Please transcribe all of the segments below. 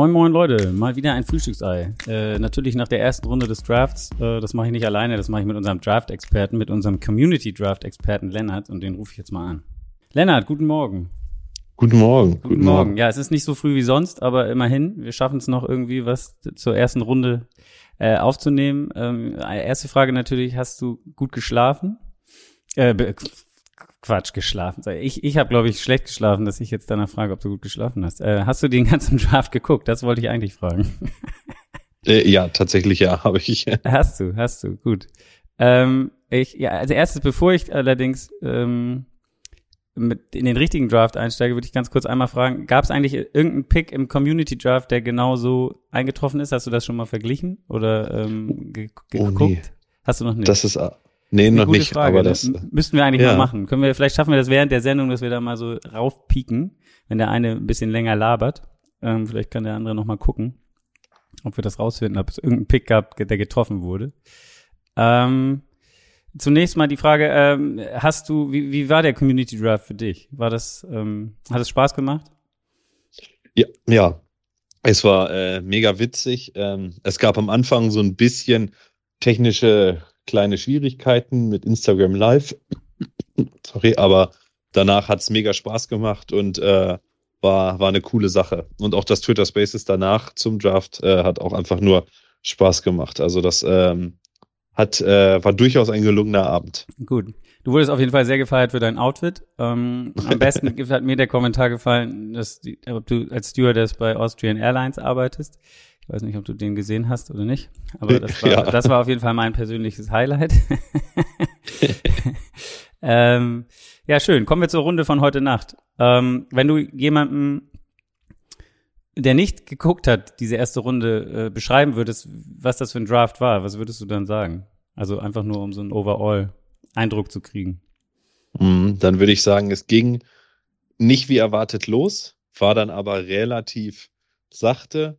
Moin Moin Leute, mal wieder ein Frühstücksei. Äh, natürlich nach der ersten Runde des Drafts. Äh, das mache ich nicht alleine, das mache ich mit unserem Draft-Experten, mit unserem Community-Draft-Experten Lennart und den rufe ich jetzt mal an. Lennart, guten Morgen. Guten Morgen. Guten, guten Morgen. Morgen. Ja, es ist nicht so früh wie sonst, aber immerhin, wir schaffen es noch irgendwie was zur ersten Runde äh, aufzunehmen. Ähm, erste Frage natürlich, hast du gut geschlafen? Äh, Quatsch, geschlafen. Ich, ich habe, glaube ich, schlecht geschlafen, dass ich jetzt danach frage, ob du gut geschlafen hast. Äh, hast du den ganzen Draft geguckt? Das wollte ich eigentlich fragen. Äh, ja, tatsächlich ja, habe ich. Hast du, hast du, gut. Ähm, ich, ja, als erstes, bevor ich allerdings ähm, mit in den richtigen Draft einsteige, würde ich ganz kurz einmal fragen, gab es eigentlich irgendeinen Pick im Community Draft, der genau so eingetroffen ist? Hast du das schon mal verglichen oder ähm, ge oh, geguckt? Nee. Hast du noch nicht? Das ist Nee, noch nicht, Frage, aber ne? das müssten wir eigentlich ja. mal machen. Können wir vielleicht schaffen wir das während der Sendung, dass wir da mal so raufpieken, wenn der eine ein bisschen länger labert. Ähm, vielleicht kann der andere noch mal gucken, ob wir das rausfinden, ob es irgendeinen Pick gab, der getroffen wurde. Ähm, zunächst mal die Frage, ähm, hast du, wie, wie war der Community Draft für dich? War das, ähm, hat es Spaß gemacht? Ja, ja. Es war äh, mega witzig. Ähm, es gab am Anfang so ein bisschen technische kleine Schwierigkeiten mit Instagram Live. Sorry, aber danach hat es mega Spaß gemacht und äh, war, war eine coole Sache. Und auch das Twitter Spaces danach zum Draft äh, hat auch einfach nur Spaß gemacht. Also das ähm, hat, äh, war durchaus ein gelungener Abend. Gut. Du wurdest auf jeden Fall sehr gefeiert für dein Outfit. Ähm, am besten hat mir der Kommentar gefallen, dass die, ob du als Stewardess bei Austrian Airlines arbeitest. Ich weiß nicht, ob du den gesehen hast oder nicht, aber das war, ja. das war auf jeden Fall mein persönliches Highlight. ähm, ja, schön. Kommen wir zur Runde von heute Nacht. Ähm, wenn du jemanden, der nicht geguckt hat, diese erste Runde äh, beschreiben würdest, was das für ein Draft war, was würdest du dann sagen? Also einfach nur, um so einen Overall-Eindruck zu kriegen. Mm, dann würde ich sagen, es ging nicht wie erwartet los, war dann aber relativ sachte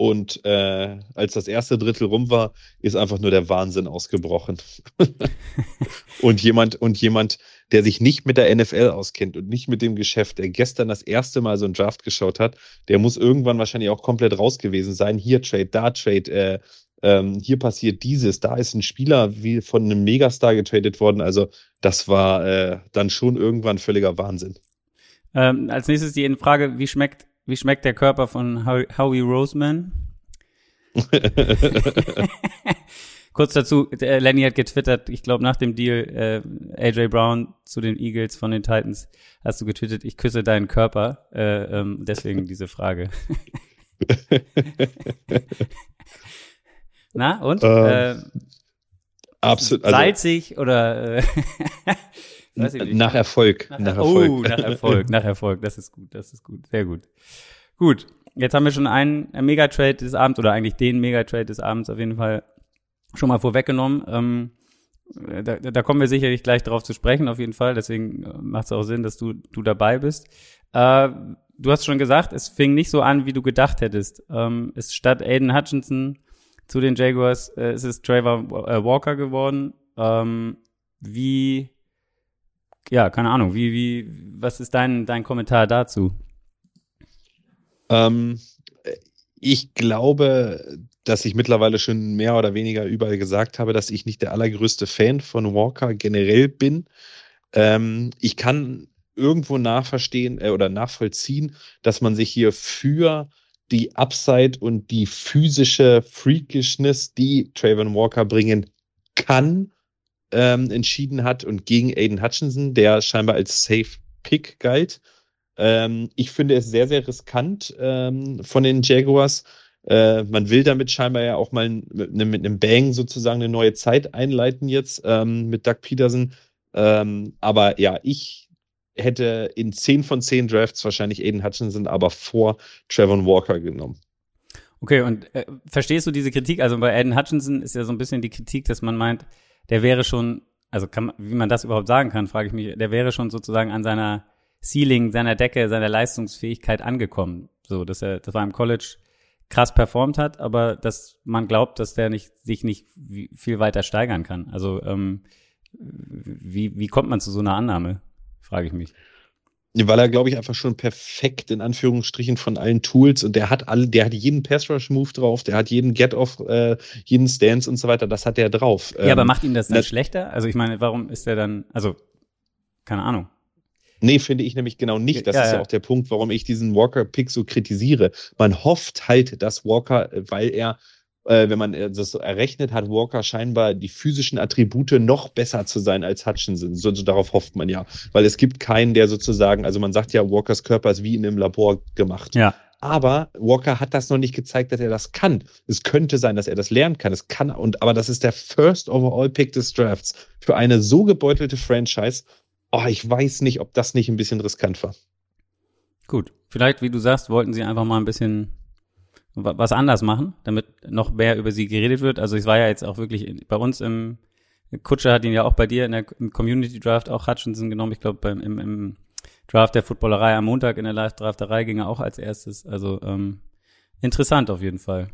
und äh, als das erste Drittel rum war, ist einfach nur der Wahnsinn ausgebrochen. und jemand, und jemand, der sich nicht mit der NFL auskennt und nicht mit dem Geschäft, der gestern das erste Mal so ein Draft geschaut hat, der muss irgendwann wahrscheinlich auch komplett raus gewesen sein. Hier Trade, da Trade, äh, ähm, hier passiert dieses, da ist ein Spieler wie von einem Megastar getradet worden. Also das war äh, dann schon irgendwann völliger Wahnsinn. Ähm, als nächstes die Frage, wie schmeckt wie schmeckt der Körper von Howie Roseman? Kurz dazu, Lenny hat getwittert, ich glaube nach dem Deal äh, AJ Brown zu den Eagles von den Titans hast du getwittert, ich küsse deinen Körper. Äh, ähm, deswegen diese Frage. Na und? Ähm, äh, absolut. Also, salzig oder äh, nach Erfolg. Nach, nach Erfolg. Oh, nach Erfolg, nach Erfolg. Das ist gut, das ist gut, sehr gut. Gut, jetzt haben wir schon einen Megatrade des Abends oder eigentlich den Megatrade des Abends auf jeden Fall schon mal vorweggenommen. Ähm, da, da kommen wir sicherlich gleich drauf zu sprechen, auf jeden Fall. Deswegen äh, macht es auch Sinn, dass du, du dabei bist. Äh, du hast schon gesagt, es fing nicht so an, wie du gedacht hättest. Ähm, es statt Aiden Hutchinson zu den Jaguars äh, ist es Trevor äh, Walker geworden. Ähm, wie ja, keine Ahnung, wie, wie, was ist dein, dein Kommentar dazu? Ähm, ich glaube, dass ich mittlerweile schon mehr oder weniger überall gesagt habe, dass ich nicht der allergrößte Fan von Walker generell bin. Ähm, ich kann irgendwo nachverstehen äh, oder nachvollziehen, dass man sich hier für die Upside und die physische Freakishness, die Trayvon Walker bringen kann, ähm, entschieden hat und gegen Aiden Hutchinson, der scheinbar als Safe Pick galt. Ähm, ich finde es sehr, sehr riskant ähm, von den Jaguars. Äh, man will damit scheinbar ja auch mal mit, mit, einem Bang sozusagen eine neue Zeit einleiten jetzt ähm, mit Doug Peterson. Ähm, aber ja, ich hätte in 10 von 10 Drafts wahrscheinlich Aiden Hutchinson aber vor Trevor Walker genommen. Okay, und äh, verstehst du diese Kritik? Also bei Aiden Hutchinson ist ja so ein bisschen die Kritik, dass man meint, der wäre schon, also kann, wie man das überhaupt sagen kann, frage ich mich, der wäre schon sozusagen an seiner Ceiling, seiner Decke, seiner Leistungsfähigkeit angekommen. So, dass er, das war im College krass performt hat, aber dass man glaubt, dass der nicht, sich nicht viel weiter steigern kann. Also ähm, wie, wie kommt man zu so einer Annahme, frage ich mich. Weil er, glaube ich, einfach schon perfekt in Anführungsstrichen von allen Tools und der hat alle, der hat jeden Pass-Rush-Move drauf, der hat jeden Get-Off, äh, jeden Stance und so weiter, das hat er drauf. Ja, ähm, aber macht ihn das dann das, schlechter? Also ich meine, warum ist er dann, also, keine Ahnung. Nee, finde ich nämlich genau nicht. Das ja, ist ja auch der Punkt, warum ich diesen Walker-Pick so kritisiere. Man hofft halt, dass Walker, weil er äh, wenn man äh, das so errechnet, hat Walker scheinbar die physischen Attribute noch besser zu sein als Hutchinson. So, so, darauf hofft man ja. Weil es gibt keinen, der sozusagen, also man sagt ja, Walkers Körper ist wie in einem Labor gemacht. Ja. Aber Walker hat das noch nicht gezeigt, dass er das kann. Es könnte sein, dass er das lernen kann. Es kann, und, aber das ist der First Overall Pick des Drafts. Für eine so gebeutelte Franchise. Oh, ich weiß nicht, ob das nicht ein bisschen riskant war. Gut. Vielleicht, wie du sagst, wollten sie einfach mal ein bisschen was anders machen, damit noch mehr über sie geredet wird. Also es war ja jetzt auch wirklich bei uns im Kutscher hat ihn ja auch bei dir in der Community Draft auch Hutchinson genommen. Ich glaube im, im Draft der Footballerei am Montag in der Live-Drafterei ging er auch als erstes. Also ähm, interessant auf jeden Fall.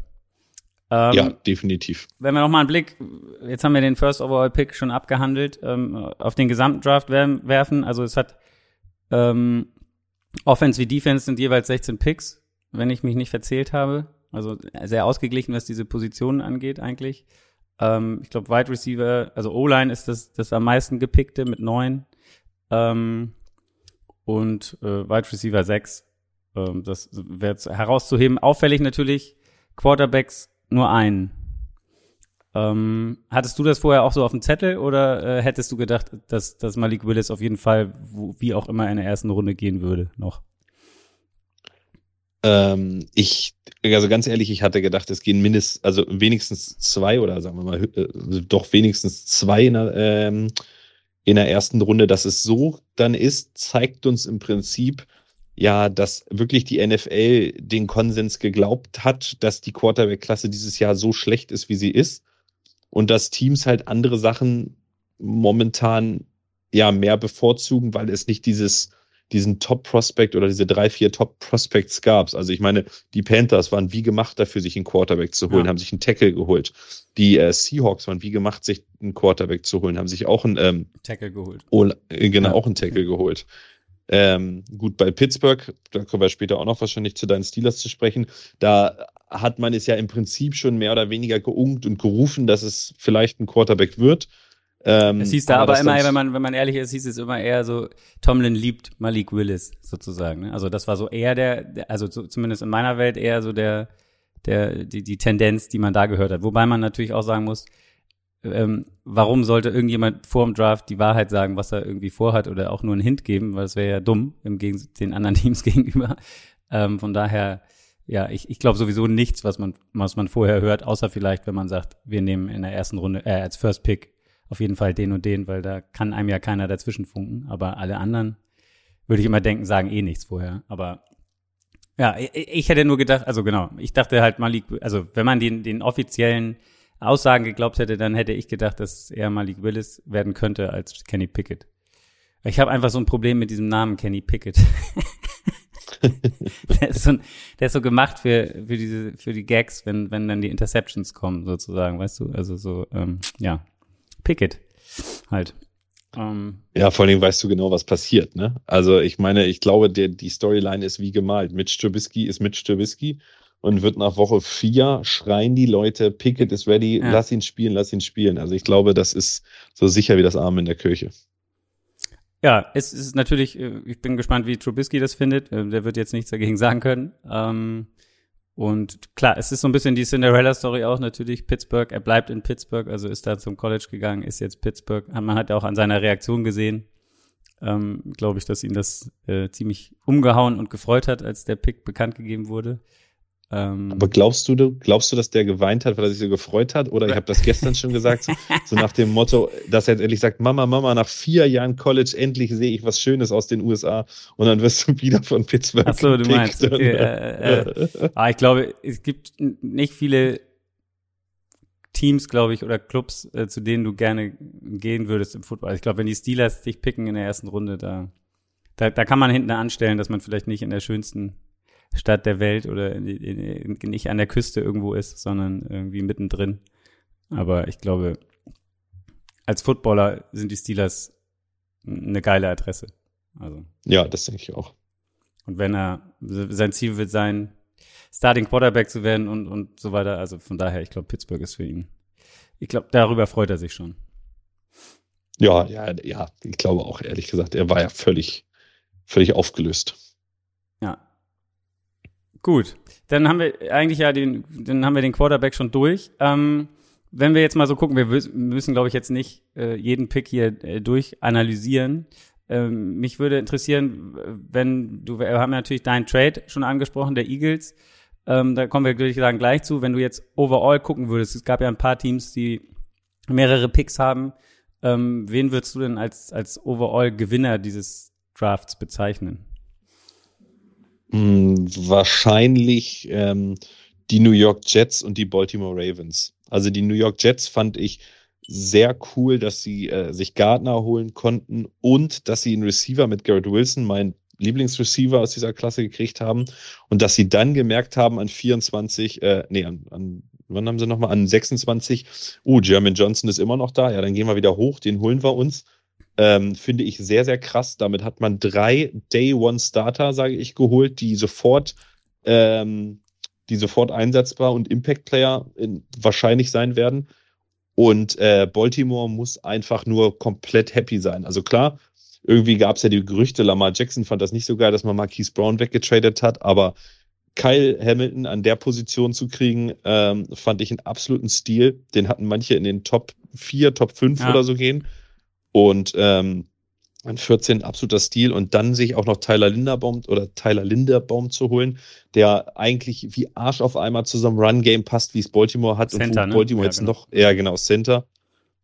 Ähm, ja, definitiv. Wenn wir noch mal einen Blick, jetzt haben wir den First Overall Pick schon abgehandelt, ähm, auf den gesamten Draft werfen. Also es hat ähm, Offense wie Defense sind jeweils 16 Picks wenn ich mich nicht verzählt habe. Also sehr ausgeglichen, was diese Positionen angeht eigentlich. Ähm, ich glaube, Wide Receiver, also O-Line ist das, das am meisten gepickte mit neun. Ähm, und äh, Wide Receiver sechs. Ähm, das wäre herauszuheben. Auffällig natürlich, Quarterbacks nur einen. Ähm, hattest du das vorher auch so auf dem Zettel oder äh, hättest du gedacht, dass, dass Malik Willis auf jeden Fall, wo, wie auch immer, in der ersten Runde gehen würde noch? Ähm, ich, also ganz ehrlich, ich hatte gedacht, es gehen mindestens, also wenigstens zwei oder sagen wir mal, äh, doch wenigstens zwei in der, ähm, in der ersten Runde. Dass es so dann ist, zeigt uns im Prinzip, ja, dass wirklich die NFL den Konsens geglaubt hat, dass die Quarterback-Klasse dieses Jahr so schlecht ist, wie sie ist. Und dass Teams halt andere Sachen momentan ja mehr bevorzugen, weil es nicht dieses diesen Top-Prospect oder diese drei, vier Top-Prospects gab. Also ich meine, die Panthers waren wie gemacht dafür, sich einen Quarterback zu holen, ja. haben sich einen Tackle geholt. Die äh, Seahawks waren wie gemacht, sich einen Quarterback zu holen, haben sich auch einen ähm, Tackle geholt. Oh, genau, ja. auch einen Tackle geholt. Ähm, gut, bei Pittsburgh, da kommen wir später auch noch wahrscheinlich zu deinen Steelers zu sprechen, da hat man es ja im Prinzip schon mehr oder weniger geungt und gerufen, dass es vielleicht ein Quarterback wird. Ähm, es hieß da aber, aber immer, wenn man, wenn man ehrlich ist, hieß es immer eher so, Tomlin liebt Malik Willis sozusagen. Ne? Also das war so eher der, also so, zumindest in meiner Welt eher so der, der, die, die Tendenz, die man da gehört hat. Wobei man natürlich auch sagen muss, ähm, warum sollte irgendjemand vor dem Draft die Wahrheit sagen, was er irgendwie vorhat oder auch nur einen Hint geben, weil es wäre ja dumm im Gegensatz den anderen Teams gegenüber. Ähm, von daher, ja, ich, ich glaube sowieso nichts, was man, was man vorher hört, außer vielleicht, wenn man sagt, wir nehmen in der ersten Runde, äh, als First Pick auf jeden Fall den und den, weil da kann einem ja keiner dazwischen funken. Aber alle anderen würde ich immer denken, sagen eh nichts vorher. Aber ja, ich, ich hätte nur gedacht, also genau, ich dachte halt Malik, also wenn man den, den offiziellen Aussagen geglaubt hätte, dann hätte ich gedacht, dass er Malik Willis werden könnte als Kenny Pickett. Ich habe einfach so ein Problem mit diesem Namen Kenny Pickett. der, ist so, der ist so gemacht für, für diese, für die Gags, wenn, wenn dann die Interceptions kommen, sozusagen, weißt du? Also so, ähm, ja. Pickett halt. Ähm, ja, vor allem weißt du genau, was passiert, ne? Also ich meine, ich glaube, der, die Storyline ist wie gemalt. Mitch Trubisky ist Mitch Trubisky und wird nach Woche vier schreien die Leute, Pickett ist ready, ja. lass ihn spielen, lass ihn spielen. Also ich glaube, das ist so sicher wie das Arm in der Kirche. Ja, es ist natürlich, äh, ich bin gespannt, wie Trubisky das findet. Äh, der wird jetzt nichts dagegen sagen können. Ähm, und klar, es ist so ein bisschen die Cinderella-Story auch natürlich. Pittsburgh, er bleibt in Pittsburgh, also ist da zum College gegangen, ist jetzt Pittsburgh. Man hat ja auch an seiner Reaktion gesehen, ähm, glaube ich, dass ihn das äh, ziemlich umgehauen und gefreut hat, als der Pick bekannt gegeben wurde. Ähm, Aber glaubst du, glaubst du, dass der geweint hat, weil er sich so gefreut hat? Oder ich habe das gestern schon gesagt, so, so, nach dem Motto, dass er jetzt endlich sagt, Mama, Mama, nach vier Jahren College endlich sehe ich was Schönes aus den USA und dann wirst du wieder von Pittsburgh. Ach so, du meinst. Okay, äh, äh. ah, ich glaube, es gibt nicht viele Teams, glaube ich, oder Clubs, äh, zu denen du gerne gehen würdest im Football. Ich glaube, wenn die Steelers dich picken in der ersten Runde, da, da, da kann man hinten anstellen, dass man vielleicht nicht in der schönsten Stadt der Welt oder in, in, nicht an der Küste irgendwo ist, sondern irgendwie mittendrin. Aber ich glaube, als Footballer sind die Steelers eine geile Adresse. Also. Ja, das denke ich auch. Und wenn er, sein Ziel wird sein, Starting Quarterback zu werden und, und so weiter. Also von daher, ich glaube, Pittsburgh ist für ihn. Ich glaube, darüber freut er sich schon. Ja, ja, ja, ich glaube auch, ehrlich gesagt, er war ja völlig, völlig aufgelöst. Gut. Dann haben wir eigentlich ja den, dann haben wir den Quarterback schon durch. Ähm, wenn wir jetzt mal so gucken, wir müssen, glaube ich, jetzt nicht äh, jeden Pick hier äh, durchanalysieren. Ähm, mich würde interessieren, wenn du, wir haben ja natürlich deinen Trade schon angesprochen, der Eagles. Ähm, da kommen wir, würde ich sagen, gleich zu. Wenn du jetzt overall gucken würdest, es gab ja ein paar Teams, die mehrere Picks haben. Ähm, wen würdest du denn als, als Overall-Gewinner dieses Drafts bezeichnen? Hm, wahrscheinlich ähm, die New York Jets und die Baltimore Ravens. Also die New York Jets fand ich sehr cool, dass sie äh, sich Gardner holen konnten und dass sie einen Receiver mit Garrett Wilson, mein Lieblingsreceiver aus dieser Klasse gekriegt haben und dass sie dann gemerkt haben an 24, äh, nee, an, an wann haben sie nochmal? An 26, oh, Jeremy Johnson ist immer noch da, ja, dann gehen wir wieder hoch, den holen wir uns. Ähm, finde ich sehr, sehr krass. Damit hat man drei Day-One-Starter, sage ich, geholt, die sofort, ähm, die sofort einsetzbar und Impact-Player wahrscheinlich sein werden. Und äh, Baltimore muss einfach nur komplett happy sein. Also klar, irgendwie gab es ja die Gerüchte, Lamar Jackson fand das nicht so geil, dass man Marquise Brown weggetradet hat, aber Kyle Hamilton an der Position zu kriegen, ähm, fand ich einen absoluten Stil. Den hatten manche in den Top 4, Top 5 ja. oder so gehen. Und ähm, an 14 absoluter Stil und dann sich auch noch Tyler Linderbaum oder Tyler Linderbaum zu holen, der eigentlich wie Arsch auf einmal zu so einem Run-Game passt, wie es Baltimore hat Center, und wo ne? Baltimore ja, jetzt genau. noch, ja genau, Center,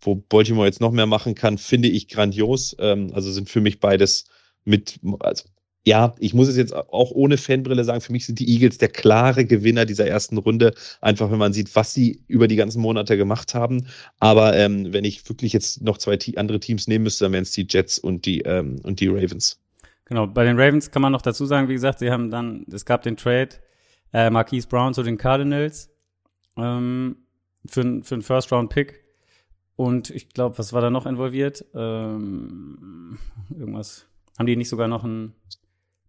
wo Baltimore jetzt noch mehr machen kann, finde ich grandios. Ähm, also sind für mich beides mit, also ja, ich muss es jetzt auch ohne Fanbrille sagen, für mich sind die Eagles der klare Gewinner dieser ersten Runde. Einfach, wenn man sieht, was sie über die ganzen Monate gemacht haben. Aber ähm, wenn ich wirklich jetzt noch zwei andere Teams nehmen müsste, dann wären es die Jets und die, ähm, und die Ravens. Genau, bei den Ravens kann man noch dazu sagen, wie gesagt, sie haben dann, es gab den Trade äh, Marquise Brown zu den Cardinals ähm, für, für einen First-Round-Pick. Und ich glaube, was war da noch involviert? Ähm, irgendwas. Haben die nicht sogar noch einen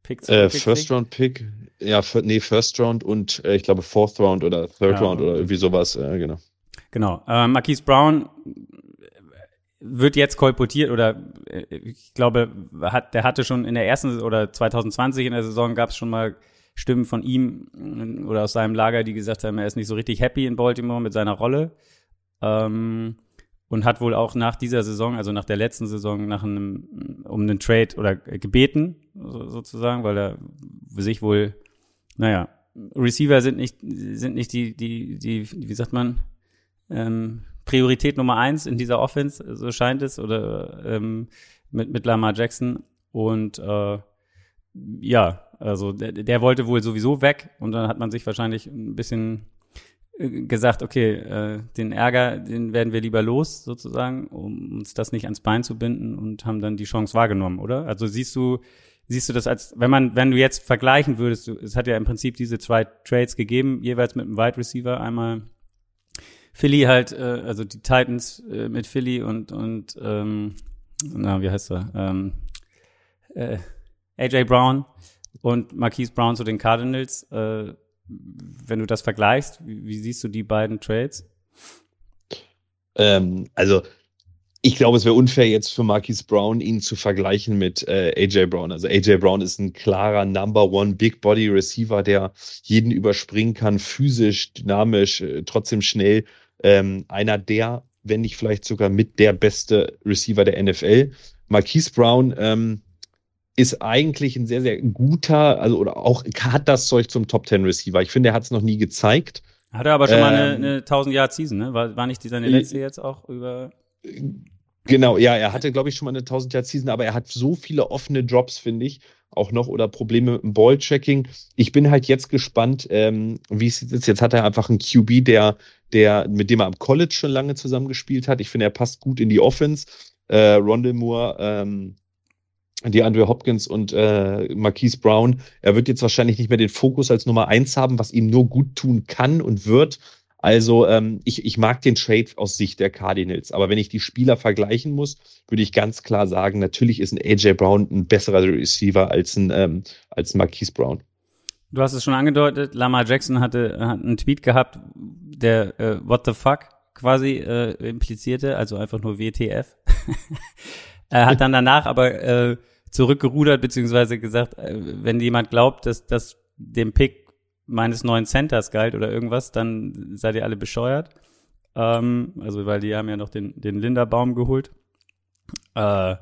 Pick äh, First Round Pick, ja, nee, First Round und äh, ich glaube Fourth Round oder Third ja. Round oder irgendwie sowas, äh, genau. Genau. Äh, Marquise Brown wird jetzt kolportiert oder äh, ich glaube, hat, der hatte schon in der ersten oder 2020 in der Saison gab es schon mal Stimmen von ihm äh, oder aus seinem Lager, die gesagt haben, er ist nicht so richtig happy in Baltimore mit seiner Rolle. Ähm, und hat wohl auch nach dieser Saison, also nach der letzten Saison, nach einem, um einen Trade oder gebeten, sozusagen, weil er sich wohl, naja, Receiver sind nicht, sind nicht die, die, die, wie sagt man, ähm, Priorität Nummer eins in dieser Offense, so scheint es, oder ähm, mit, mit Lamar Jackson. Und äh, ja, also der, der wollte wohl sowieso weg und dann hat man sich wahrscheinlich ein bisschen gesagt, okay, äh, den Ärger, den werden wir lieber los, sozusagen, um uns das nicht ans Bein zu binden und haben dann die Chance wahrgenommen, oder? Also siehst du, siehst du das als, wenn man, wenn du jetzt vergleichen würdest, du, es hat ja im Prinzip diese zwei Trades gegeben, jeweils mit einem Wide Receiver, einmal Philly halt, äh, also die Titans äh, mit Philly und, und ähm, na, wie heißt er? Ähm, äh, AJ Brown und Marquise Brown zu den Cardinals. Äh, wenn du das vergleichst, wie, siehst du die beiden Trades? Ähm, also ich glaube, es wäre unfair jetzt für Marquise Brown, ihn zu vergleichen mit äh, AJ Brown. Also AJ Brown ist ein klarer Number One Big Body Receiver, der jeden überspringen kann, physisch, dynamisch, äh, trotzdem schnell. Ähm, einer der, wenn nicht vielleicht sogar mit der beste Receiver der NFL. Marquise Brown ähm, ist eigentlich ein sehr, sehr guter, also oder auch hat das Zeug zum Top Ten Receiver. Ich finde, er hat es noch nie gezeigt. Hat er aber schon ähm, mal eine, eine 1000 Yard Season, ne? War, war nicht seine letzte jetzt auch über? Genau, ja, er hatte, glaube ich, schon mal eine 1000 Yard Season, aber er hat so viele offene Drops, finde ich, auch noch oder Probleme mit dem Ball-Tracking. Ich bin halt jetzt gespannt, ähm, wie es jetzt Jetzt hat er einfach einen QB, der, der, mit dem er am College schon lange zusammengespielt hat. Ich finde, er passt gut in die Offense. Äh, Rondell Moore, ähm, die Andrew Hopkins und äh, Marquise Brown. Er wird jetzt wahrscheinlich nicht mehr den Fokus als Nummer eins haben, was ihm nur gut tun kann und wird. Also ähm, ich, ich mag den Trade aus Sicht der Cardinals, aber wenn ich die Spieler vergleichen muss, würde ich ganz klar sagen, natürlich ist ein AJ Brown ein besserer Receiver als ein ähm, als Marquise Brown. Du hast es schon angedeutet, Lamar Jackson hatte hat einen Tweet gehabt, der äh, What the fuck quasi äh, implizierte, also einfach nur WTF. er hat dann danach aber äh, zurückgerudert, beziehungsweise gesagt, äh, wenn jemand glaubt, dass das dem Pick meines neuen Centers galt oder irgendwas, dann seid ihr alle bescheuert. Ähm, also, weil die haben ja noch den, den Linderbaum geholt. Äh,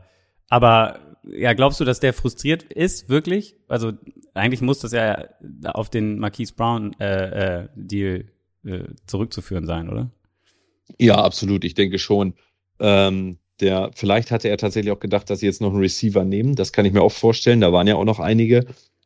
aber ja, glaubst du, dass der frustriert ist, wirklich? Also, eigentlich muss das ja auf den Marquise Brown äh, äh, äh, zurückzuführen sein, oder? Ja, absolut. Ich denke schon. Ähm, der, vielleicht hatte er tatsächlich auch gedacht, dass sie jetzt noch einen Receiver nehmen. Das kann ich mir auch vorstellen. Da waren ja auch noch einige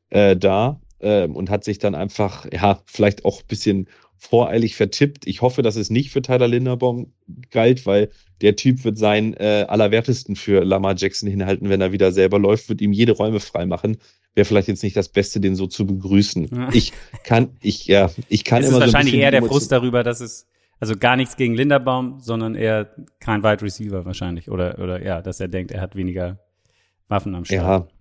äh, da äh, und hat sich dann einfach, ja, vielleicht auch ein bisschen voreilig vertippt. Ich hoffe, dass es nicht für Tyler Linderbaum galt, weil der Typ wird sein äh, allerwertesten für Lamar Jackson hinhalten, wenn er wieder selber läuft, wird ihm jede Räume freimachen. Wäre vielleicht jetzt nicht das Beste, den so zu begrüßen. Ja. Ich kann, ich, ja, ich kann es immer ist wahrscheinlich so eher der Frust darüber, dass es, also gar nichts gegen Linderbaum, sondern eher kein Wide Receiver wahrscheinlich. Oder, oder ja, dass er denkt, er hat weniger Waffen am Start. Ja,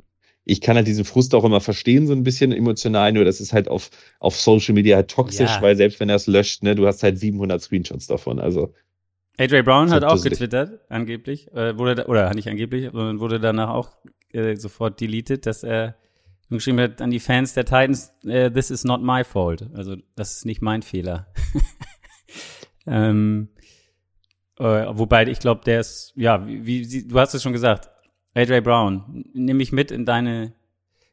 ich kann halt diesen Frust auch immer verstehen, so ein bisschen emotional, nur das ist halt auf, auf Social Media halt toxisch, ja. weil selbst wenn er es löscht, ne, du hast halt 700 Screenshots davon, also. AJ Brown hat auch getwittert, angeblich, äh, wurde, oder nicht angeblich, sondern wurde danach auch äh, sofort deleted, dass er geschrieben hat an die Fans der Titans, äh, this is not my fault. Also, das ist nicht mein Fehler. ähm, äh, wobei ich glaube, der ist, ja, wie, wie, du hast es schon gesagt, AJ Brown, nimm mich mit in deine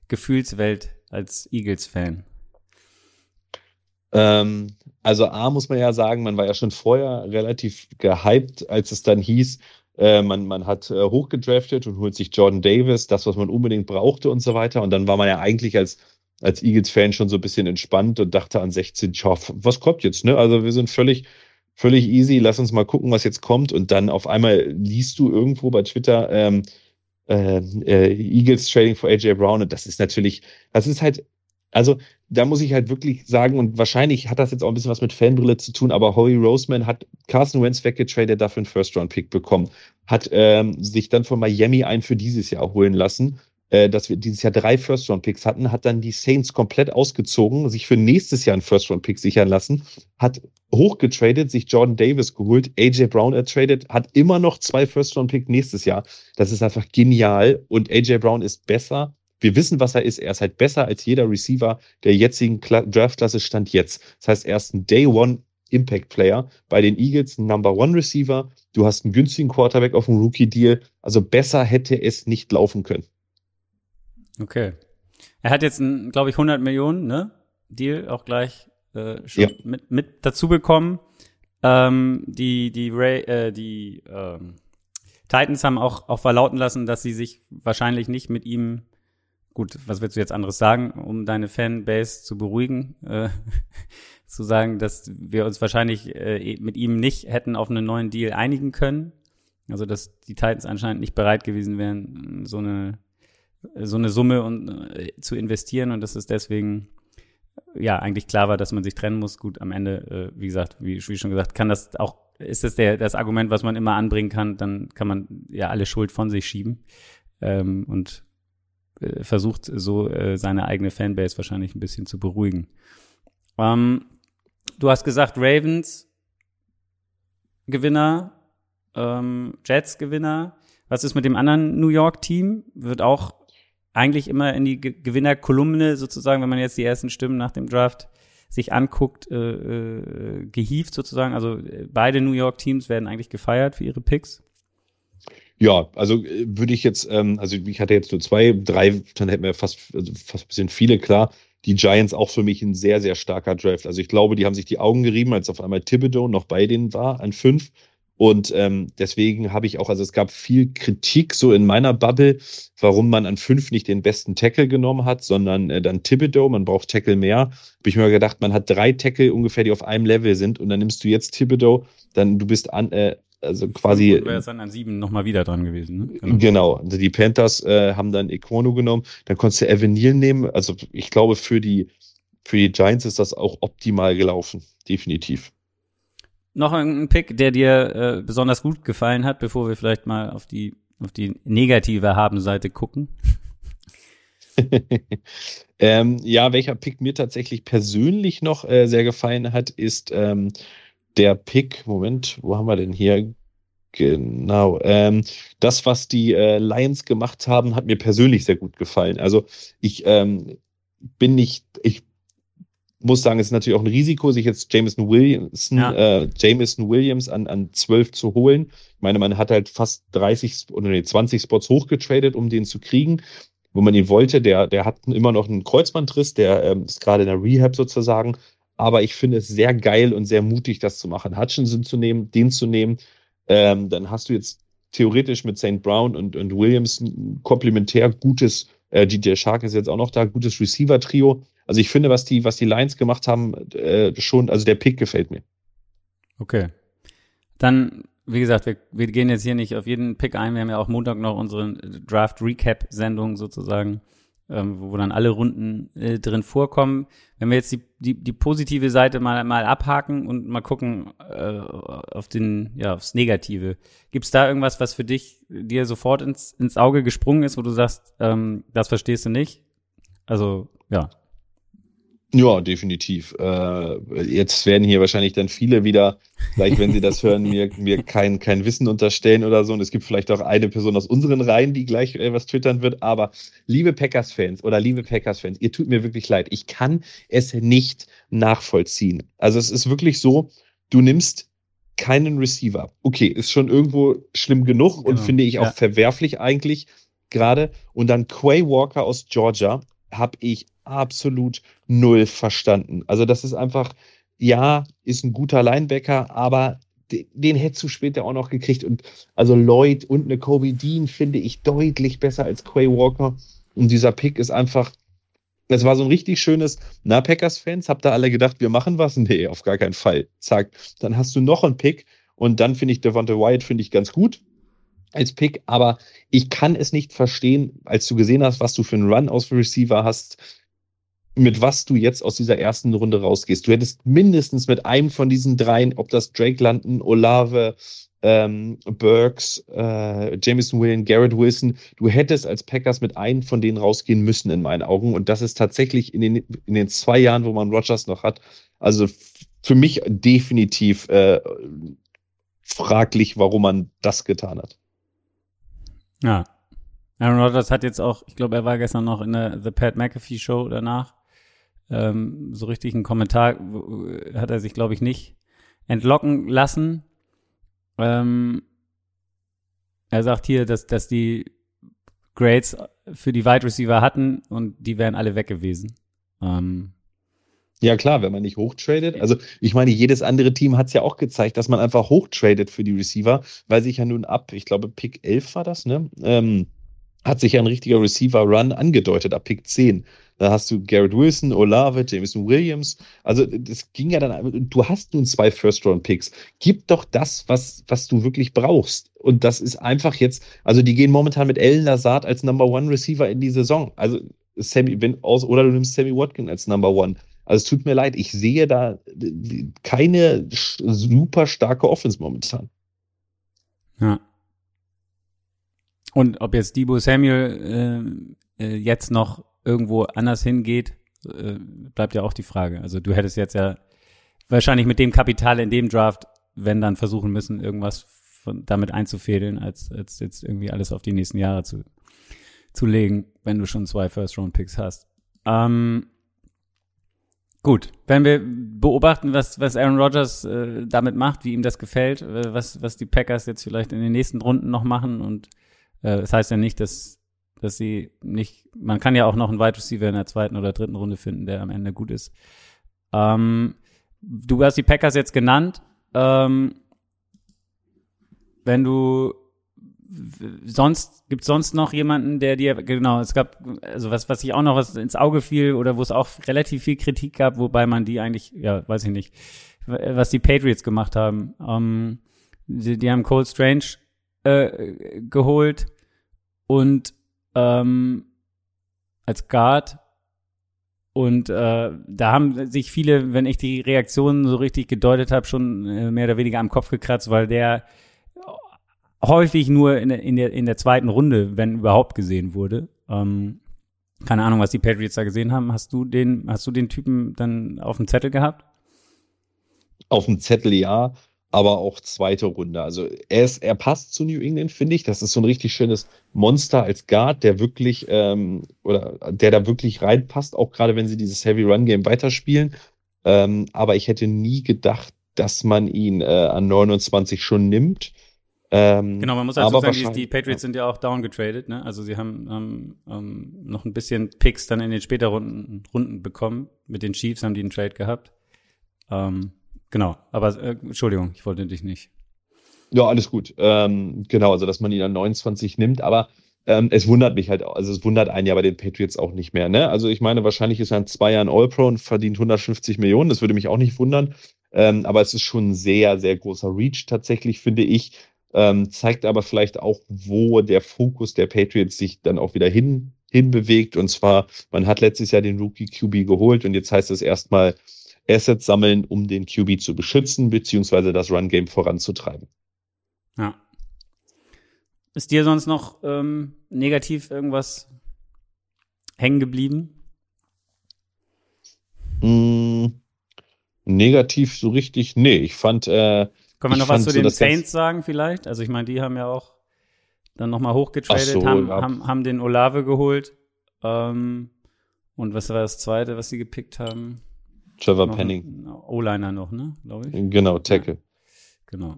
Gefühlswelt als Eagles-Fan. Ähm, also A muss man ja sagen, man war ja schon vorher relativ gehypt, als es dann hieß, äh, man, man hat äh, hochgedraftet und holt sich Jordan Davis, das, was man unbedingt brauchte und so weiter. Und dann war man ja eigentlich als, als Eagles-Fan schon so ein bisschen entspannt und dachte an 16, tja, was kommt jetzt, ne? Also wir sind völlig, völlig easy, lass uns mal gucken, was jetzt kommt. Und dann auf einmal liest du irgendwo bei Twitter, ähm, äh, äh, Eagles Trading for AJ Brown. Und das ist natürlich, das ist halt, also da muss ich halt wirklich sagen und wahrscheinlich hat das jetzt auch ein bisschen was mit Fanbrille zu tun, aber Howie Roseman hat Carson Wentz weggetradet, dafür einen First-Round-Pick bekommen, hat ähm, sich dann von Miami einen für dieses Jahr holen lassen äh, dass wir dieses Jahr drei First-Round-Picks hatten, hat dann die Saints komplett ausgezogen, sich für nächstes Jahr einen First-Round-Pick sichern lassen, hat hochgetradet, sich Jordan Davis geholt, AJ Brown ertradet, hat immer noch zwei First-Round-Picks nächstes Jahr. Das ist einfach genial und AJ Brown ist besser. Wir wissen, was er ist. Er ist halt besser als jeder Receiver der jetzigen Draftklasse stand jetzt. Das heißt, er ist ein Day One Impact Player. Bei den Eagles ein Number One Receiver. Du hast einen günstigen Quarterback auf dem Rookie Deal. Also besser hätte es nicht laufen können. Okay. Er hat jetzt, glaube ich, 100 Millionen, ne? Deal auch gleich äh, schon ja. mit, mit dazu bekommen. Ähm, die die Ray, äh, die ähm, Titans haben auch, auch verlauten lassen, dass sie sich wahrscheinlich nicht mit ihm, gut, was willst du jetzt anderes sagen, um deine Fanbase zu beruhigen, äh, zu sagen, dass wir uns wahrscheinlich äh, mit ihm nicht hätten auf einen neuen Deal einigen können. Also dass die Titans anscheinend nicht bereit gewesen wären, so eine so eine Summe und, äh, zu investieren und dass es deswegen ja eigentlich klar war, dass man sich trennen muss. Gut, am Ende, äh, wie gesagt, wie, wie schon gesagt, kann das auch, ist das der, das Argument, was man immer anbringen kann, dann kann man ja alle Schuld von sich schieben ähm, und äh, versucht so äh, seine eigene Fanbase wahrscheinlich ein bisschen zu beruhigen. Ähm, du hast gesagt, Ravens Gewinner, ähm, Jets Gewinner. Was ist mit dem anderen New York Team? Wird auch eigentlich immer in die Gewinnerkolumne sozusagen, wenn man jetzt die ersten Stimmen nach dem Draft sich anguckt, äh, äh, sozusagen. Also äh, beide New York Teams werden eigentlich gefeiert für ihre Picks. Ja, also äh, würde ich jetzt, ähm, also ich hatte jetzt nur zwei, drei, dann hätten wir fast, also fast ein bisschen viele, klar. Die Giants auch für mich ein sehr, sehr starker Draft. Also ich glaube, die haben sich die Augen gerieben, als auf einmal Thibodeau noch bei denen war, an fünf. Und ähm, deswegen habe ich auch, also es gab viel Kritik so in meiner Bubble, warum man an fünf nicht den besten Tackle genommen hat, sondern äh, dann Thibodeau, man braucht Tackle mehr. Habe ich mir gedacht, man hat drei Tackle ungefähr, die auf einem Level sind und dann nimmst du jetzt Thibodeau, dann du bist an, äh, also quasi. Wäre es dann an sieben nochmal wieder dran gewesen. Ne? Genau. genau. Also die Panthers äh, haben dann Equono genommen. Dann konntest du Evan Neal nehmen. Also ich glaube, für die, für die Giants ist das auch optimal gelaufen. Definitiv. Noch ein Pick, der dir äh, besonders gut gefallen hat, bevor wir vielleicht mal auf die, auf die negative Habenseite gucken. ähm, ja, welcher Pick mir tatsächlich persönlich noch äh, sehr gefallen hat, ist ähm, der Pick, Moment, wo haben wir denn hier? Genau. Ähm, das, was die äh, Lions gemacht haben, hat mir persönlich sehr gut gefallen. Also ich ähm, bin nicht, ich muss sagen, es ist natürlich auch ein Risiko, sich jetzt Jameson Williams, ja. äh, Jameson Williams an, an 12 zu holen. Ich meine, man hat halt fast 30 oder nee, 20 Spots hochgetradet, um den zu kriegen, wo man ihn wollte. Der, der hat immer noch einen Kreuzbandriss, der ähm, ist gerade in der Rehab sozusagen. Aber ich finde es sehr geil und sehr mutig, das zu machen. Hutchinson zu nehmen, den zu nehmen. Ähm, dann hast du jetzt theoretisch mit St. Brown und, und Williams ein komplementär gutes, äh, DJ Shark ist jetzt auch noch da, gutes Receiver-Trio. Also ich finde, was die, was die Lions gemacht haben, äh, schon, also der Pick gefällt mir. Okay. Dann, wie gesagt, wir, wir gehen jetzt hier nicht auf jeden Pick ein. Wir haben ja auch Montag noch unsere Draft-Recap-Sendung sozusagen ähm, wo dann alle Runden äh, drin vorkommen. Wenn wir jetzt die, die, die positive Seite mal, mal abhaken und mal gucken äh, auf den, ja, aufs Negative. Gibt es da irgendwas, was für dich dir sofort ins, ins Auge gesprungen ist, wo du sagst, ähm, das verstehst du nicht? Also, ja. Ja, definitiv. Äh, jetzt werden hier wahrscheinlich dann viele wieder, vielleicht wenn sie das hören, mir, mir kein, kein Wissen unterstellen oder so. Und es gibt vielleicht auch eine Person aus unseren Reihen, die gleich äh, was twittern wird. Aber liebe Packers-Fans oder liebe Packers-Fans, ihr tut mir wirklich leid. Ich kann es nicht nachvollziehen. Also es ist wirklich so, du nimmst keinen Receiver. Okay, ist schon irgendwo schlimm genug genau. und finde ich auch ja. verwerflich eigentlich gerade. Und dann Quay Walker aus Georgia habe ich absolut null verstanden. Also das ist einfach, ja, ist ein guter Linebacker, aber den, den hättest du später auch noch gekriegt. Und also Lloyd und eine Kobe Dean finde ich deutlich besser als Quay Walker. Und dieser Pick ist einfach, das war so ein richtig schönes, na, Packers-Fans, habt ihr alle gedacht, wir machen was? Nee, auf gar keinen Fall. Zack. Dann hast du noch einen Pick und dann finde ich Devonta Wyatt finde ich ganz gut als Pick, aber ich kann es nicht verstehen, als du gesehen hast, was du für einen Run aus Receiver hast, mit was du jetzt aus dieser ersten Runde rausgehst. Du hättest mindestens mit einem von diesen dreien, ob das Drake London, Olave, ähm, Burks, äh, Jameson Williams, Garrett Wilson, du hättest als Packers mit einem von denen rausgehen müssen in meinen Augen. Und das ist tatsächlich in den, in den zwei Jahren, wo man Rogers noch hat, also für mich definitiv äh, fraglich, warum man das getan hat. Ja. Aaron Rodgers hat jetzt auch, ich glaube, er war gestern noch in der The Pat McAfee Show danach ähm, so richtig einen Kommentar hat er sich, glaube ich, nicht entlocken lassen. Ähm, er sagt hier, dass, dass die Grades für die Wide Receiver hatten und die wären alle weg gewesen. Ähm, ja, klar, wenn man nicht hochtradet. Also, ich meine, jedes andere Team hat es ja auch gezeigt, dass man einfach hochtradet für die Receiver, weil sich ja nun ab, ich glaube, Pick 11 war das, ne? Ähm, hat sich ja ein richtiger Receiver-Run angedeutet, ab Pick 10. Da hast du Garrett Wilson, Olave, Jameson Williams. Also das ging ja dann, du hast nun zwei First-Round-Picks. Gib doch das, was, was du wirklich brauchst. Und das ist einfach jetzt, also die gehen momentan mit Ellen Lazard als Number One Receiver in die Saison. Also Sammy, wenn aus, oder du nimmst Sammy Watkins als Number One. Also es tut mir leid, ich sehe da keine super starke Offense momentan. Ja. Und ob jetzt Debo Samuel äh, äh jetzt noch irgendwo anders hingeht, äh, bleibt ja auch die Frage. Also du hättest jetzt ja wahrscheinlich mit dem Kapital in dem Draft, wenn dann versuchen müssen, irgendwas von, damit einzufädeln, als, als jetzt irgendwie alles auf die nächsten Jahre zu, zu legen, wenn du schon zwei First-Round-Picks hast. Ähm, gut, wenn wir beobachten, was, was Aaron Rodgers äh, damit macht, wie ihm das gefällt, äh, was, was die Packers jetzt vielleicht in den nächsten Runden noch machen und äh, das heißt ja nicht, dass dass sie nicht, man kann ja auch noch einen Wide Receiver in der zweiten oder dritten Runde finden, der am Ende gut ist. Ähm, du hast die Packers jetzt genannt. Ähm, wenn du sonst gibt sonst noch jemanden, der dir genau, es gab also was was ich auch noch was ins Auge fiel oder wo es auch relativ viel Kritik gab, wobei man die eigentlich ja weiß ich nicht, was die Patriots gemacht haben. Ähm, die, die haben Cole Strange äh, geholt und ähm, als Guard und äh, da haben sich viele, wenn ich die Reaktionen so richtig gedeutet habe, schon äh, mehr oder weniger am Kopf gekratzt, weil der häufig nur in der, in der, in der zweiten Runde, wenn überhaupt, gesehen wurde. Ähm, keine Ahnung, was die Patriots da gesehen haben. Hast du den, hast du den Typen dann auf dem Zettel gehabt? Auf dem Zettel ja, aber auch zweite Runde. Also er ist, er passt zu New England, finde ich. Das ist so ein richtig schönes Monster als Guard, der wirklich ähm, oder der da wirklich reinpasst, auch gerade wenn sie dieses Heavy Run Game weiterspielen. Ähm, aber ich hätte nie gedacht, dass man ihn äh, an 29 schon nimmt. Ähm, genau, man muss dazu sagen, die, die Patriots sind ja auch downgetradet, ne? Also sie haben ähm, ähm, noch ein bisschen Picks dann in den späteren Runden, Runden bekommen. Mit den Chiefs haben die einen Trade gehabt. Ähm, genau, aber äh, Entschuldigung, ich wollte dich nicht. Ja, alles gut. Ähm, genau, also dass man ihn an 29 nimmt, aber ähm, es wundert mich halt, also es wundert einen ja bei den Patriots auch nicht mehr. Ne? Also ich meine, wahrscheinlich ist er in zwei Jahren All-Pro und verdient 150 Millionen, das würde mich auch nicht wundern. Ähm, aber es ist schon ein sehr, sehr großer Reach tatsächlich, finde ich ähm, zeigt aber vielleicht auch, wo der Fokus der Patriots sich dann auch wieder hin, hinbewegt. Und zwar, man hat letztes Jahr den Rookie QB geholt und jetzt heißt es erstmal Assets sammeln, um den QB zu beschützen, beziehungsweise das Run-Game voranzutreiben. Ja. Ist dir sonst noch ähm, negativ irgendwas hängen geblieben? Mm, negativ so richtig, nee. Ich fand, äh, können wir noch was zu den Saints sagen vielleicht? Also ich meine, die haben ja auch dann nochmal hochgetradet, so, haben, ja. haben, haben den Olave geholt. Ähm, und was war das zweite, was sie gepickt haben? Trevor noch Penning. O-Liner noch, ne? Glaube ich. Genau, Tackle. Ja, genau.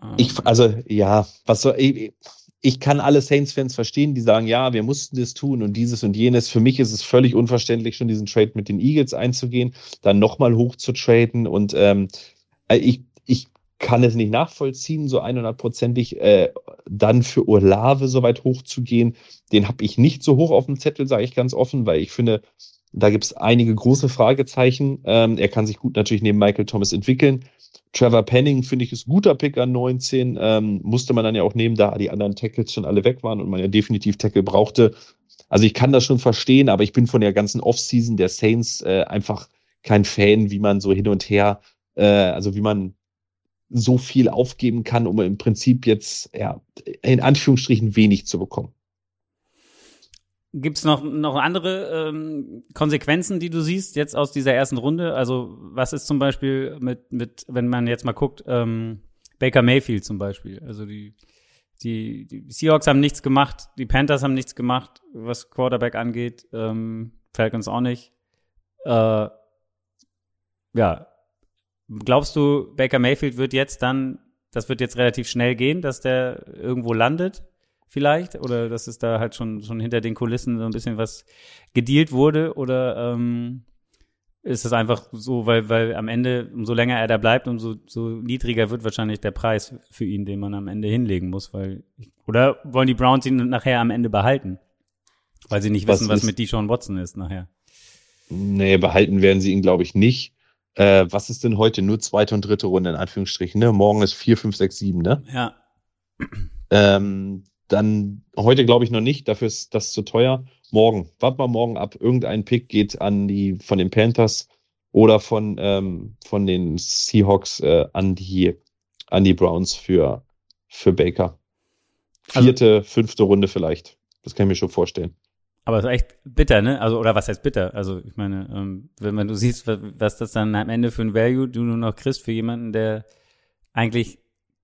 Ähm, ich, also, ja, was soll, ich, ich kann alle Saints-Fans verstehen, die sagen, ja, wir mussten das tun und dieses und jenes. Für mich ist es völlig unverständlich, schon diesen Trade mit den Eagles einzugehen, dann nochmal hoch zu traden und ähm, ich, ich kann es nicht nachvollziehen, so 100%ig äh, dann für Olave so weit hoch zu gehen. Den habe ich nicht so hoch auf dem Zettel, sage ich ganz offen, weil ich finde, da gibt es einige große Fragezeichen. Ähm, er kann sich gut natürlich neben Michael Thomas entwickeln. Trevor Penning finde ich ist guter Pick an 19. Ähm, musste man dann ja auch nehmen, da die anderen Tackles schon alle weg waren und man ja definitiv Tackle brauchte. Also ich kann das schon verstehen, aber ich bin von der ganzen Offseason der Saints äh, einfach kein Fan, wie man so hin und her, äh, also wie man so viel aufgeben kann, um im Prinzip jetzt ja, in Anführungsstrichen wenig zu bekommen. Gibt es noch, noch andere ähm, Konsequenzen, die du siehst jetzt aus dieser ersten Runde? Also was ist zum Beispiel mit, mit wenn man jetzt mal guckt, ähm, Baker Mayfield zum Beispiel. Also die, die, die Seahawks haben nichts gemacht, die Panthers haben nichts gemacht, was Quarterback angeht, ähm, Falcons auch nicht. Äh, ja, Glaubst du, Baker Mayfield wird jetzt dann, das wird jetzt relativ schnell gehen, dass der irgendwo landet? Vielleicht? Oder dass es da halt schon, schon hinter den Kulissen so ein bisschen was gedealt wurde? Oder ähm, ist es einfach so, weil, weil am Ende, umso länger er da bleibt, umso so niedriger wird wahrscheinlich der Preis für ihn, den man am Ende hinlegen muss, weil oder wollen die Browns ihn nachher am Ende behalten? Weil sie nicht was wissen, was mit Deshaun Watson ist nachher. Nee, behalten werden sie ihn, glaube ich, nicht. Äh, was ist denn heute? Nur zweite und dritte Runde in Anführungsstrichen, ne? Morgen ist vier, fünf, sechs, sieben, ne? Ja. Ähm, dann heute glaube ich noch nicht, dafür ist das zu teuer. Morgen, warten wir morgen ab. Irgendein Pick geht an die von den Panthers oder von, ähm, von den Seahawks äh, an die an die Browns für, für Baker. Also Vierte, also, fünfte Runde vielleicht. Das kann ich mir schon vorstellen. Aber es ist echt bitter, ne? Also, oder was heißt bitter? Also, ich meine, ähm, wenn man du siehst, was, was das dann am Ende für ein Value du nur noch kriegst für jemanden, der eigentlich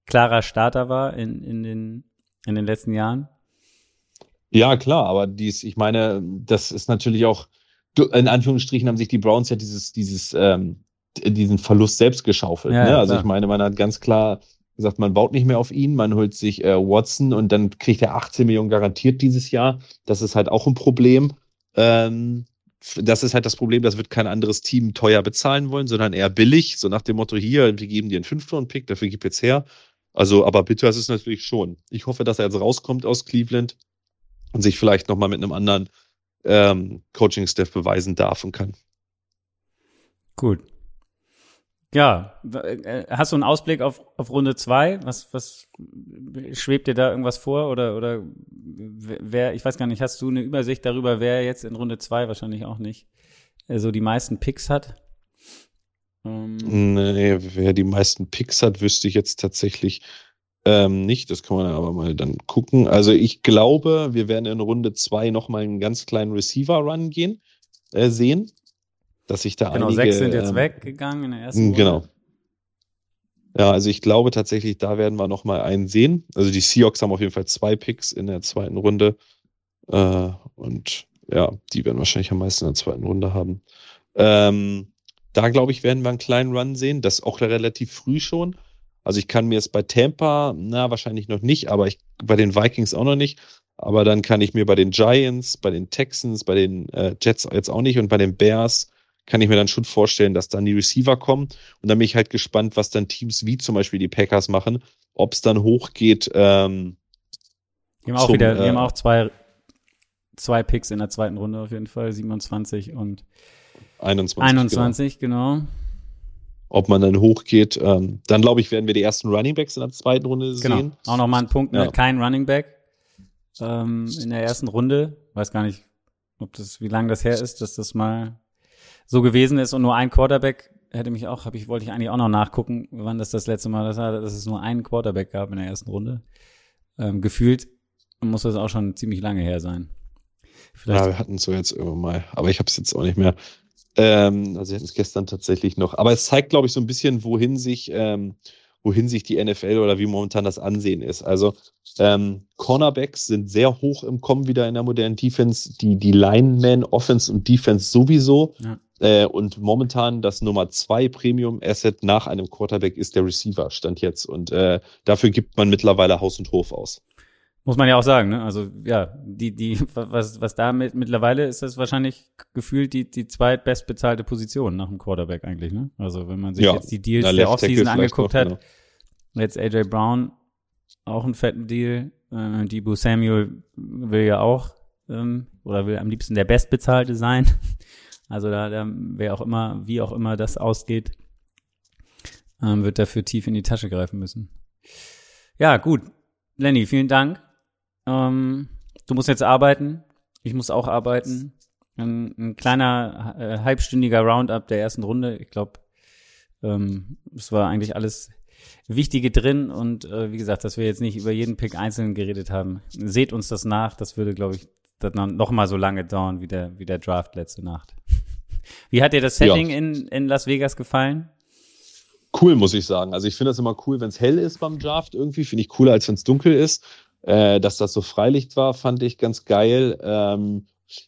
klarer Starter war in, in, den, in den letzten Jahren. Ja, klar, aber dies, ich meine, das ist natürlich auch, in Anführungsstrichen haben sich die Browns ja dieses, dieses, ähm, diesen Verlust selbst geschaufelt. Ja, ne? Also ich meine, man hat ganz klar gesagt, man baut nicht mehr auf ihn, man holt sich äh, Watson und dann kriegt er 18 Millionen garantiert dieses Jahr. Das ist halt auch ein Problem. Ähm, das ist halt das Problem, das wird kein anderes Team teuer bezahlen wollen, sondern eher billig, so nach dem Motto, hier, wir geben dir einen 5-Pick, dafür gib jetzt her. Also, aber bitter ist es natürlich schon. Ich hoffe, dass er jetzt rauskommt aus Cleveland und sich vielleicht nochmal mit einem anderen ähm, Coaching-Staff beweisen darf und kann. Gut. Ja, äh, hast du einen Ausblick auf, auf Runde zwei? Was, was schwebt dir da irgendwas vor? Oder, oder wer, ich weiß gar nicht, hast du eine Übersicht darüber, wer jetzt in Runde zwei wahrscheinlich auch nicht äh, so die meisten Picks hat? Ähm. Nee, wer die meisten Picks hat, wüsste ich jetzt tatsächlich ähm, nicht. Das kann man aber mal dann gucken. Also ich glaube, wir werden in Runde zwei nochmal einen ganz kleinen Receiver-Run gehen, äh, sehen dass ich da genau, einige. Genau, sechs sind jetzt ähm, weggegangen in der ersten Runde. Genau. Ja, also ich glaube tatsächlich, da werden wir noch mal einen sehen. Also die Seahawks haben auf jeden Fall zwei Picks in der zweiten Runde. Äh, und ja, die werden wahrscheinlich am meisten in der zweiten Runde haben. Ähm, da glaube ich, werden wir einen kleinen Run sehen. Das auch relativ früh schon. Also ich kann mir es bei Tampa, na, wahrscheinlich noch nicht, aber ich, bei den Vikings auch noch nicht. Aber dann kann ich mir bei den Giants, bei den Texans, bei den äh, Jets jetzt auch nicht und bei den Bears kann ich mir dann schon vorstellen, dass dann die Receiver kommen. Und dann bin ich halt gespannt, was dann Teams wie zum Beispiel die Packers machen, ob es dann hochgeht. Ähm, die haben auch zum, wieder, die äh, haben auch zwei, zwei Picks in der zweiten Runde auf jeden Fall, 27 und 21. 21, genau. genau. Ob man dann hochgeht, ähm, dann glaube ich, werden wir die ersten Running Backs in der zweiten Runde genau. sehen. Auch nochmal ein Punkt, ne? ja. kein Running Back ähm, in der ersten Runde. Weiß gar nicht, ob das, wie lange das her ist, dass das mal so gewesen ist und nur ein Quarterback hätte mich auch, habe ich wollte ich eigentlich auch noch nachgucken, wann das das letzte Mal das war, dass es nur einen Quarterback gab in der ersten Runde. Ähm, gefühlt muss das auch schon ziemlich lange her sein. Vielleicht ja, wir hatten es so jetzt irgendwann mal, aber ich habe es jetzt auch nicht mehr. Ähm, also wir hatten es gestern tatsächlich noch. Aber es zeigt, glaube ich, so ein bisschen, wohin sich, ähm, wohin sich die NFL oder wie momentan das Ansehen ist. Also ähm, Cornerbacks sind sehr hoch im Kommen wieder in der modernen Defense. Die, die Lineman, Offense und Defense sowieso. Ja. Äh, und momentan das Nummer zwei Premium Asset nach einem Quarterback ist der Receiver, stand jetzt. Und äh, dafür gibt man mittlerweile Haus und Hof aus. Muss man ja auch sagen, ne? Also ja, die, die, was, was da mit, mittlerweile ist das wahrscheinlich gefühlt die, die zweitbestbezahlte Position nach dem Quarterback eigentlich, ne? Also wenn man sich ja, jetzt die Deals der Offseason angeguckt noch, hat, genau. jetzt AJ Brown, auch einen fetten Deal. Äh, Debo Samuel will ja auch ähm, oder will am liebsten der Bestbezahlte sein. Also da, da wer auch immer, wie auch immer das ausgeht, ähm, wird dafür tief in die Tasche greifen müssen. Ja, gut. Lenny, vielen Dank. Ähm, du musst jetzt arbeiten. Ich muss auch arbeiten. Ein, ein kleiner äh, halbstündiger Roundup der ersten Runde. Ich glaube, ähm, es war eigentlich alles Wichtige drin und äh, wie gesagt, dass wir jetzt nicht über jeden Pick einzeln geredet haben. Seht uns das nach. Das würde, glaube ich, noch mal so lange dauern wie der, wie der Draft letzte Nacht. Wie hat dir das Setting ja. in, in Las Vegas gefallen? Cool, muss ich sagen. Also ich finde das immer cool, wenn es hell ist beim Draft irgendwie. Finde ich cooler, als wenn es dunkel ist. Äh, dass das so Freilicht war, fand ich ganz geil. Ähm,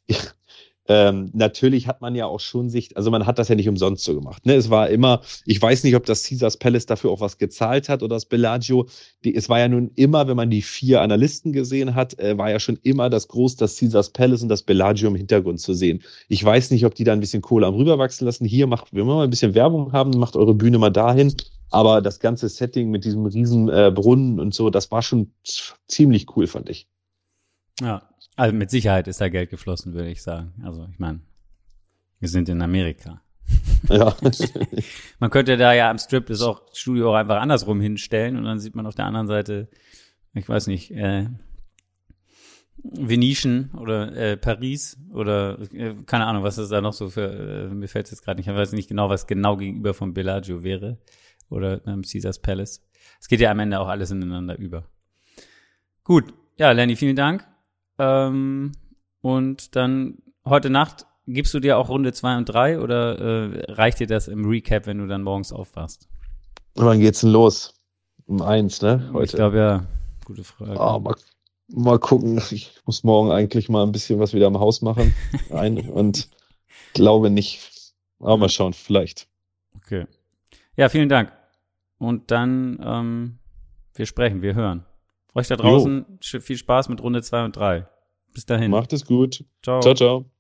ähm, natürlich hat man ja auch schon Sicht, also man hat das ja nicht umsonst so gemacht. Ne? Es war immer, ich weiß nicht, ob das Caesars Palace dafür auch was gezahlt hat oder das Bellagio. Die, es war ja nun immer, wenn man die vier Analysten gesehen hat, äh, war ja schon immer das groß, das Caesars Palace und das Bellagio im Hintergrund zu sehen. Ich weiß nicht, ob die da ein bisschen Kohle am rüberwachsen lassen. Hier macht, wenn wir mal ein bisschen Werbung haben, macht eure Bühne mal dahin. Aber das ganze Setting mit diesem riesen äh, Brunnen und so, das war schon ziemlich cool, fand ich. Ja, also mit Sicherheit ist da Geld geflossen, würde ich sagen. Also ich meine, wir sind in Amerika. Ja. man könnte da ja am Strip das auch Studio auch einfach andersrum hinstellen und dann sieht man auf der anderen Seite, ich weiß nicht, äh, Venetian oder äh, Paris oder äh, keine Ahnung, was ist da noch so für, äh, mir fällt es jetzt gerade nicht, ich weiß nicht genau, was genau gegenüber vom Bellagio wäre oder ähm, Caesars Palace. Es geht ja am Ende auch alles ineinander über. Gut, ja, Lenny, vielen Dank. Ähm, und dann heute Nacht gibst du dir auch Runde zwei und drei oder äh, reicht dir das im Recap, wenn du dann morgens aufwachst? Wann geht's denn los? Um eins, ne? Heute. Ich glaube ja. Gute Frage. Oh, mal, mal gucken. Ich muss morgen eigentlich mal ein bisschen was wieder im Haus machen. Ein, und glaube nicht. Aber mal schauen, vielleicht. Okay. Ja, vielen Dank. Und dann, ähm, wir sprechen, wir hören. Euch da draußen jo. viel Spaß mit Runde 2 und 3. Bis dahin. Macht es gut. Ciao. Ciao, ciao.